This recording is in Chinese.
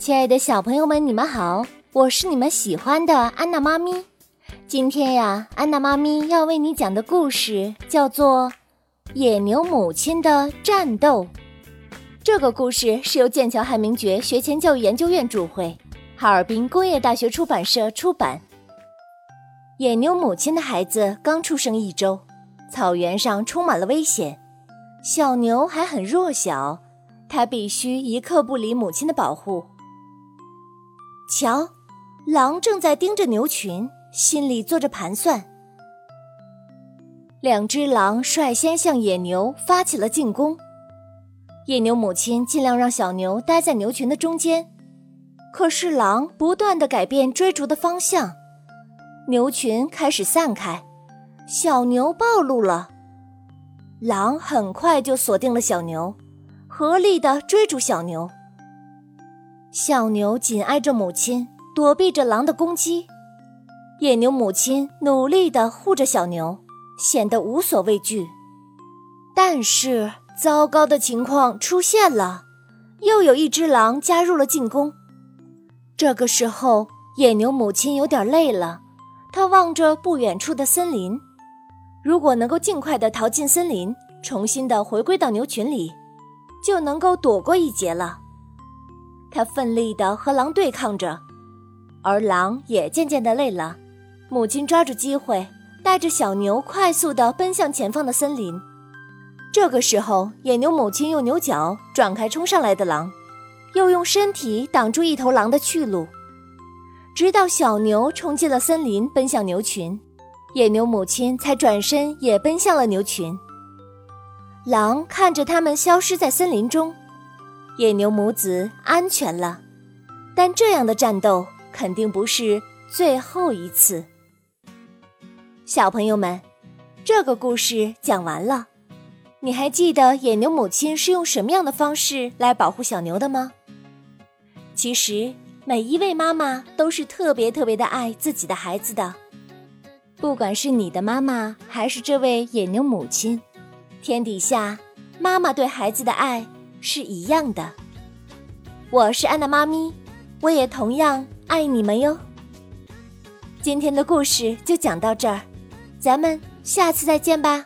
亲爱的小朋友们，你们好，我是你们喜欢的安娜妈咪。今天呀，安娜妈咪要为你讲的故事叫做《野牛母亲的战斗》。这个故事是由剑桥汉明爵学前教育研究院主绘，哈尔滨工业大学出版社出版。野牛母亲的孩子刚出生一周，草原上充满了危险，小牛还很弱小，它必须一刻不离母亲的保护。瞧，狼正在盯着牛群，心里做着盘算。两只狼率先向野牛发起了进攻。野牛母亲尽量让小牛待在牛群的中间，可是狼不断的改变追逐的方向，牛群开始散开，小牛暴露了。狼很快就锁定了小牛，合力的追逐小牛。小牛紧挨着母亲，躲避着狼的攻击。野牛母亲努力地护着小牛，显得无所畏惧。但是，糟糕的情况出现了，又有一只狼加入了进攻。这个时候，野牛母亲有点累了，她望着不远处的森林。如果能够尽快地逃进森林，重新的回归到牛群里，就能够躲过一劫了。他奋力地和狼对抗着，而狼也渐渐地累了。母亲抓住机会，带着小牛快速地奔向前方的森林。这个时候，野牛母亲用牛角转开冲上来的狼，又用身体挡住一头狼的去路，直到小牛冲进了森林，奔向牛群，野牛母亲才转身也奔向了牛群。狼看着它们消失在森林中。野牛母子安全了，但这样的战斗肯定不是最后一次。小朋友们，这个故事讲完了，你还记得野牛母亲是用什么样的方式来保护小牛的吗？其实每一位妈妈都是特别特别的爱自己的孩子的，不管是你的妈妈还是这位野牛母亲，天底下妈妈对孩子的爱。是一样的，我是安娜妈咪，我也同样爱你们哟。今天的故事就讲到这儿，咱们下次再见吧。